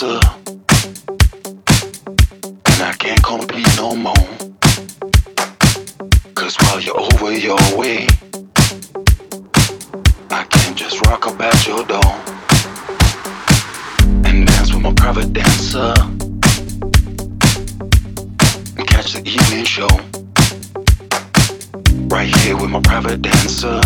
And I can't compete no more. Cause while you're over your way, I can just rock about your door and dance with my private dancer and catch the evening show right here with my private dancer.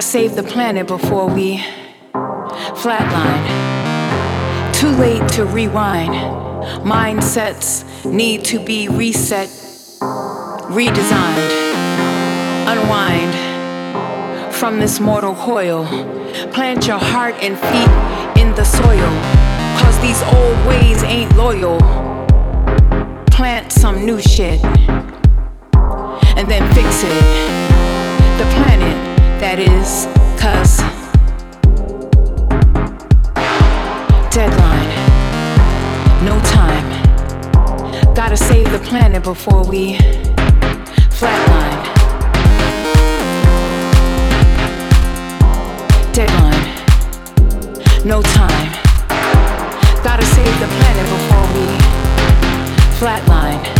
gotta save the planet before we flatline. Too late to rewind. Mindsets need to be reset, redesigned, unwind from this mortal coil. Plant your heart and feet in the soil, cause these old ways ain't loyal. Plant some new shit and then fix it that is, cuz. Deadline, no time. Gotta save the planet before we flatline. Deadline, no time. Gotta save the planet before we flatline.